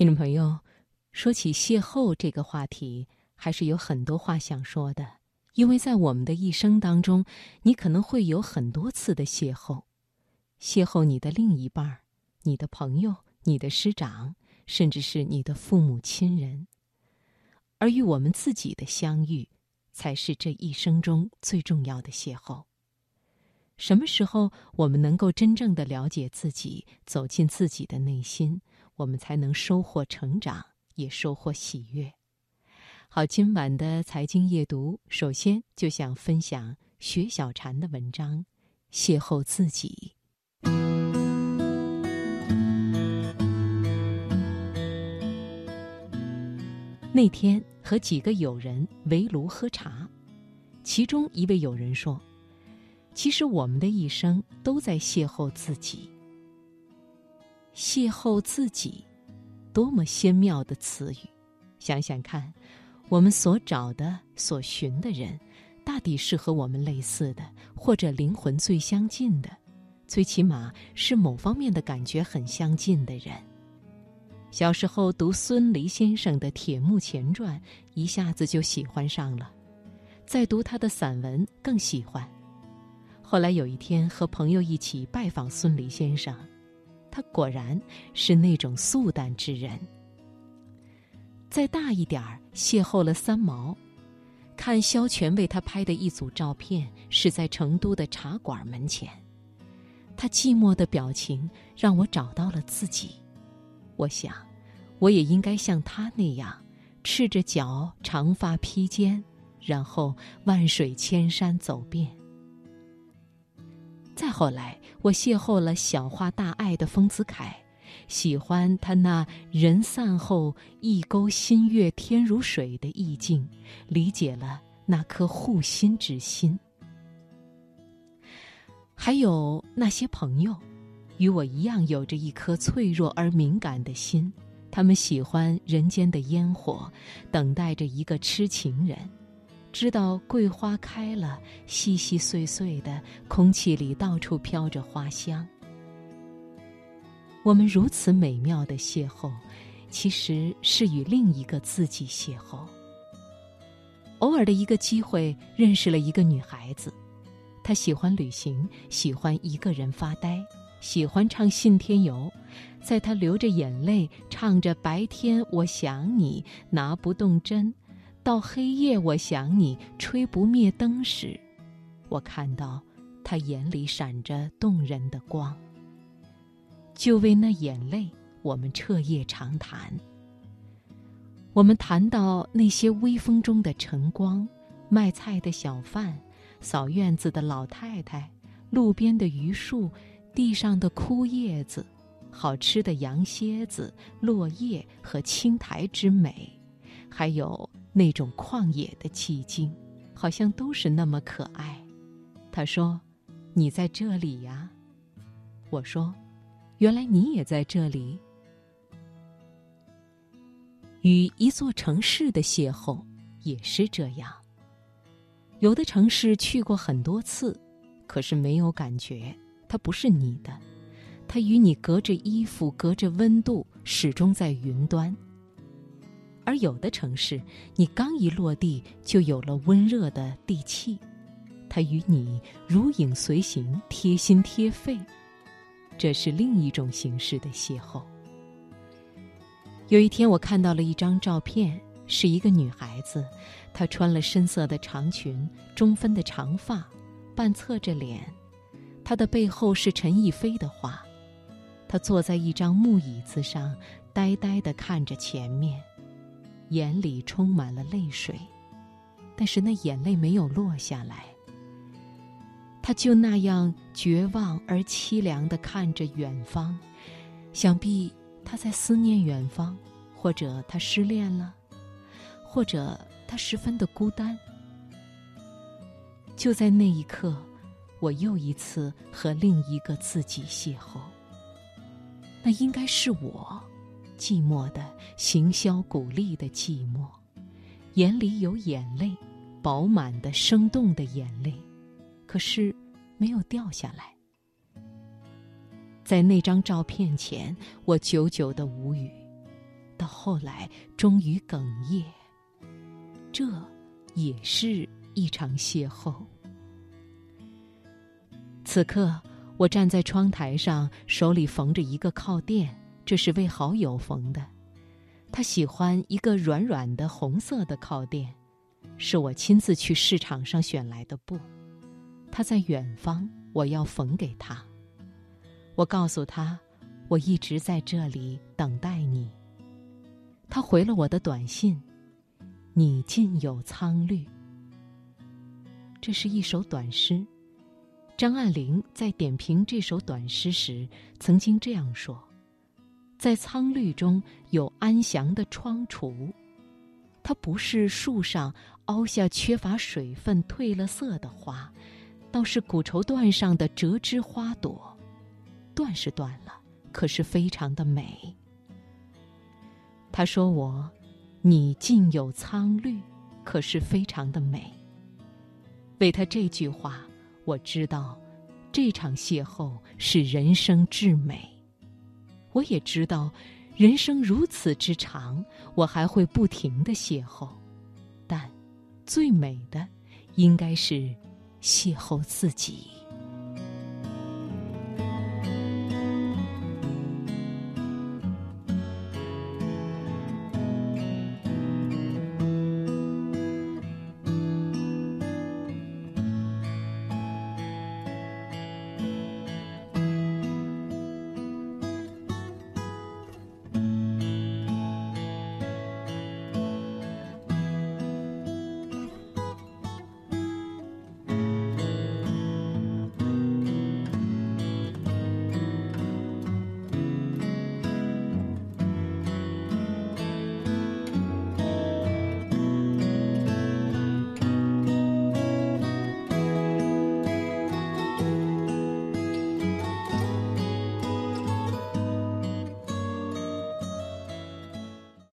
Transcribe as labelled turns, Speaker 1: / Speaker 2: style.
Speaker 1: 听众朋友，说起邂逅这个话题，还是有很多话想说的。因为在我们的一生当中，你可能会有很多次的邂逅，邂逅你的另一半、你的朋友、你的师长，甚至是你的父母亲人。而与我们自己的相遇，才是这一生中最重要的邂逅。什么时候我们能够真正的了解自己，走进自己的内心？我们才能收获成长，也收获喜悦。好，今晚的财经夜读，首先就想分享薛小禅的文章《邂逅自己》。那天和几个友人围炉喝茶，其中一位友人说：“其实我们的一生都在邂逅自己。”邂逅自己，多么仙妙的词语！想想看，我们所找的、所寻的人，大抵是和我们类似的，或者灵魂最相近的，最起码是某方面的感觉很相近的人。小时候读孙犁先生的《铁木前传》，一下子就喜欢上了；再读他的散文，更喜欢。后来有一天和朋友一起拜访孙犁先生。果然是那种素淡之人。再大一点儿，邂逅了三毛，看萧全为他拍的一组照片，是在成都的茶馆门前。他寂寞的表情让我找到了自己。我想，我也应该像他那样，赤着脚，长发披肩，然后万水千山走遍。再后来，我邂逅了小花大爱的丰子恺，喜欢他那人散后一钩新月天如水的意境，理解了那颗护心之心。还有那些朋友，与我一样有着一颗脆弱而敏感的心，他们喜欢人间的烟火，等待着一个痴情人。知道桂花开了，细细碎碎的，空气里到处飘着花香。我们如此美妙的邂逅，其实是与另一个自己邂逅。偶尔的一个机会，认识了一个女孩子，她喜欢旅行，喜欢一个人发呆，喜欢唱《信天游》。在她流着眼泪，唱着“白天我想你，拿不动针”。到黑夜，我想你吹不灭灯时，我看到他眼里闪着动人的光。就为那眼泪，我们彻夜长谈。我们谈到那些微风中的晨光，卖菜的小贩，扫院子的老太太，路边的榆树，地上的枯叶子，好吃的羊蝎子，落叶和青苔之美，还有。那种旷野的寂静，好像都是那么可爱。他说：“你在这里呀。”我说：“原来你也在这里。”与一座城市的邂逅也是这样。有的城市去过很多次，可是没有感觉，它不是你的，它与你隔着衣服，隔着温度，始终在云端。而有的城市，你刚一落地就有了温热的地气，它与你如影随形、贴心贴肺，这是另一种形式的邂逅。有一天，我看到了一张照片，是一个女孩子，她穿了深色的长裙，中分的长发，半侧着脸，她的背后是陈逸飞的画，她坐在一张木椅子上，呆呆地看着前面。眼里充满了泪水，但是那眼泪没有落下来。他就那样绝望而凄凉的看着远方，想必他在思念远方，或者他失恋了，或者他十分的孤单。就在那一刻，我又一次和另一个自己邂逅。那应该是我。寂寞的行销鼓励的寂寞，眼里有眼泪，饱满的生动的眼泪，可是没有掉下来。在那张照片前，我久久的无语。到后来终于哽咽。这也是一场邂逅。此刻，我站在窗台上，手里缝着一个靠垫，这是为好友缝的。他喜欢一个软软的红色的靠垫，是我亲自去市场上选来的布。他在远方，我要缝给他。我告诉他，我一直在这里等待你。他回了我的短信：“你尽有苍绿。”这是一首短诗。张爱玲在点评这首短诗时，曾经这样说：“在苍绿中有安详的窗橱，它不是树上凹下缺乏水分、褪了色的花，倒是古绸缎上的折枝花朵。断是断了，可是非常的美。”他说：“我，你尽有苍绿，可是非常的美。”为他这句话。我知道，这场邂逅是人生至美。我也知道，人生如此之长，我还会不停的邂逅。但，最美的，应该是邂逅自己。